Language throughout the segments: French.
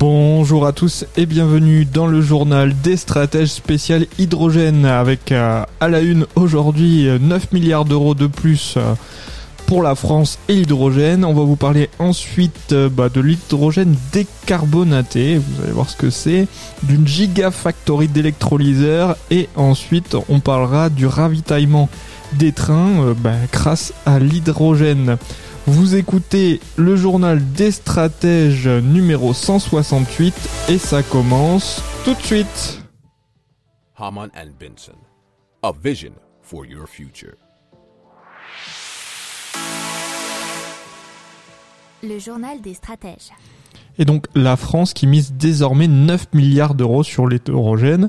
Bonjour à tous et bienvenue dans le journal des stratèges spécial hydrogène avec euh, à la une aujourd'hui 9 milliards d'euros de plus euh, pour la France et l'hydrogène. On va vous parler ensuite euh, bah, de l'hydrogène décarbonaté, vous allez voir ce que c'est, d'une gigafactory d'électrolyseurs et ensuite on parlera du ravitaillement des trains bah, grâce à l'hydrogène. Vous écoutez le journal des stratèges numéro 168 et ça commence tout de suite. Haman and Benson, a vision for your future. Le journal des stratèges. Et donc la France qui mise désormais 9 milliards d'euros sur l'hétérogène.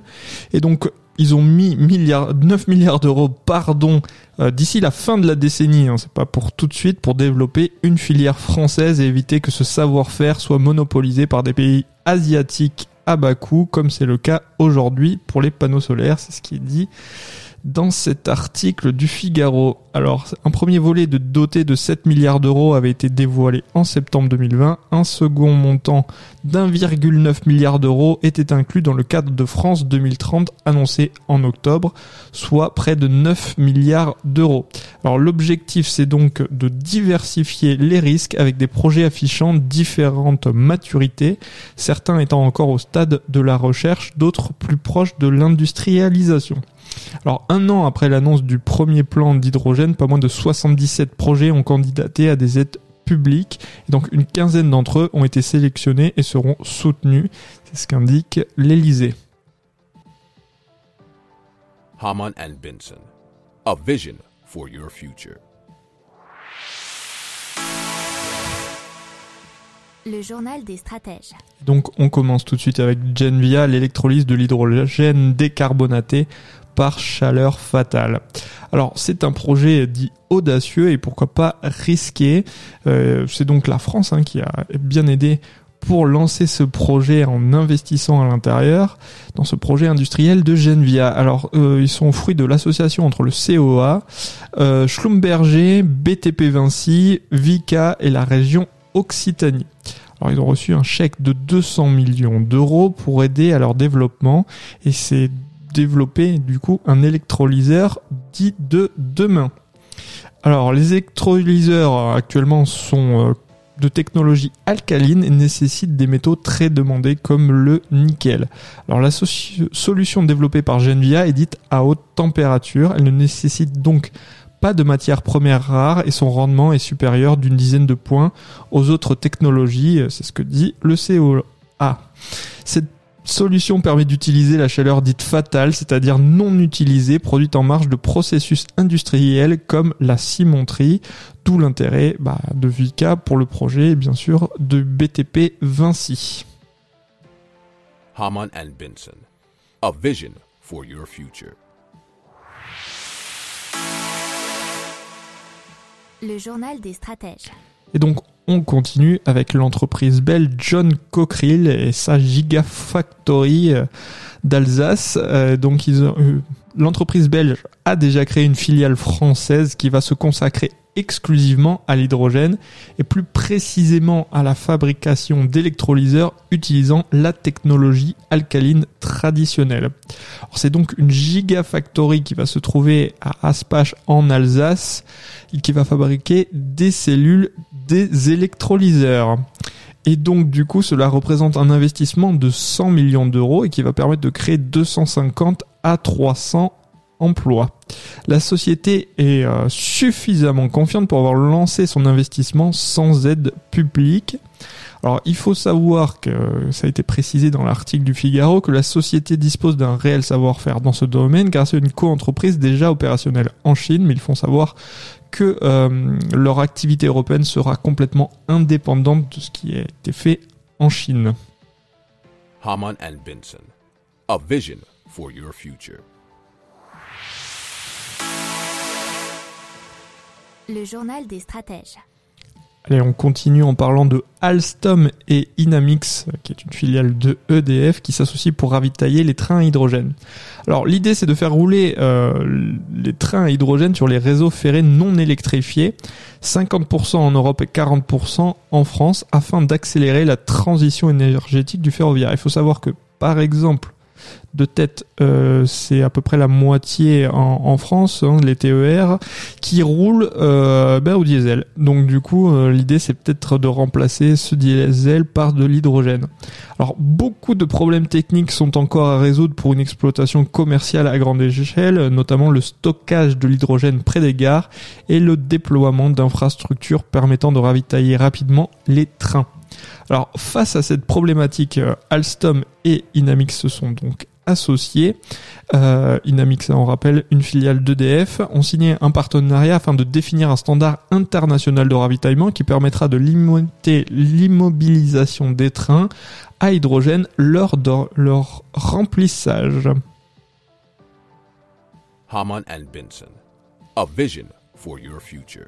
Et donc ils ont mis milliards, 9 milliards d'euros, pardon, euh, d'ici la fin de la décennie, hein, c'est pas pour tout de suite, pour développer une filière française et éviter que ce savoir-faire soit monopolisé par des pays asiatiques à bas coût, comme c'est le cas aujourd'hui pour les panneaux solaires, c'est ce qui est dit dans cet article du Figaro. Alors, un premier volet de doté de 7 milliards d'euros avait été dévoilé en septembre 2020. Un second montant d'1,9 milliard d'euros était inclus dans le cadre de France 2030 annoncé en octobre, soit près de 9 milliards d'euros. Alors, l'objectif, c'est donc de diversifier les risques avec des projets affichant différentes maturités, certains étant encore au stade de la recherche, d'autres plus proches de l'industrialisation. Alors un an après l'annonce du premier plan d'hydrogène, pas moins de 77 projets ont candidaté à des aides publiques. Donc une quinzaine d'entre eux ont été sélectionnés et seront soutenus. C'est ce qu'indique l'Elysée. Haman Benson, a vision for your future. Le journal des stratèges. Donc on commence tout de suite avec Genvia, l'électrolyse de l'hydrogène décarbonaté par chaleur fatale. Alors c'est un projet dit audacieux et pourquoi pas risqué. Euh, c'est donc la France hein, qui a bien aidé pour lancer ce projet en investissant à l'intérieur dans ce projet industriel de Genvia. Alors euh, ils sont fruits de l'association entre le COA, euh, Schlumberger, BTP Vinci, Vica et la région Occitanie. Alors ils ont reçu un chèque de 200 millions d'euros pour aider à leur développement et c'est développer du coup un électrolyseur dit de demain. Alors les électrolyseurs actuellement sont euh, de technologie alcaline et nécessitent des métaux très demandés comme le nickel. Alors la solution développée par Genvia est dite à haute température, elle ne nécessite donc pas de matières premières rares et son rendement est supérieur d'une dizaine de points aux autres technologies, c'est ce que dit le COA. Cette solution permet d'utiliser la chaleur dite fatale, c'est-à-dire non utilisée, produite en marge de processus industriels comme la cimenterie, d'où l'intérêt bah, de Vika pour le projet et bien sûr de BTP Vinci. Benson, a vision for your future. Le journal des stratèges. Et donc on continue avec l'entreprise belge John Cockerill et sa Gigafactory euh, d'Alsace. Euh, donc l'entreprise belge a déjà créé une filiale française qui va se consacrer exclusivement à l'hydrogène et plus précisément à la fabrication d'électrolyseurs utilisant la technologie alcaline traditionnelle. C'est donc une gigafactory qui va se trouver à Aspach en Alsace et qui va fabriquer des cellules des électrolyseurs. Et donc du coup cela représente un investissement de 100 millions d'euros et qui va permettre de créer 250 à 300 emplois. La société est euh, suffisamment confiante pour avoir lancé son investissement sans aide publique. Alors il faut savoir que ça a été précisé dans l'article du Figaro que la société dispose d'un réel savoir-faire dans ce domaine car c'est une co-entreprise déjà opérationnelle en Chine, mais ils font savoir que euh, leur activité européenne sera complètement indépendante de ce qui a été fait en Chine. Haman and. A vision for your future. Le journal des stratèges. Allez, on continue en parlant de Alstom et Inamix, qui est une filiale de EDF qui s'associe pour ravitailler les trains à hydrogène. Alors l'idée c'est de faire rouler euh, les trains à hydrogène sur les réseaux ferrés non électrifiés, 50% en Europe et 40% en France, afin d'accélérer la transition énergétique du ferroviaire. Il faut savoir que par exemple de tête, euh, c'est à peu près la moitié en, France, hein, les TER, qui roulent euh, ben, au diesel. Donc du coup, euh, l'idée c'est peut-être de remplacer ce diesel par de l'hydrogène. Alors beaucoup de problèmes techniques sont encore à résoudre pour une exploitation commerciale à grande échelle, notamment le stockage de l'hydrogène près des gares et le déploiement d'infrastructures permettant de ravitailler rapidement les trains. Face à cette problématique, Alstom et Inamix se sont donc associés. Euh, Inamix, on rappelle, une filiale d'EDF, ont signé un partenariat afin de définir un standard international de ravitaillement qui permettra de limiter l'immobilisation des trains à hydrogène lors de leur remplissage. Haman Benson. A vision for your future.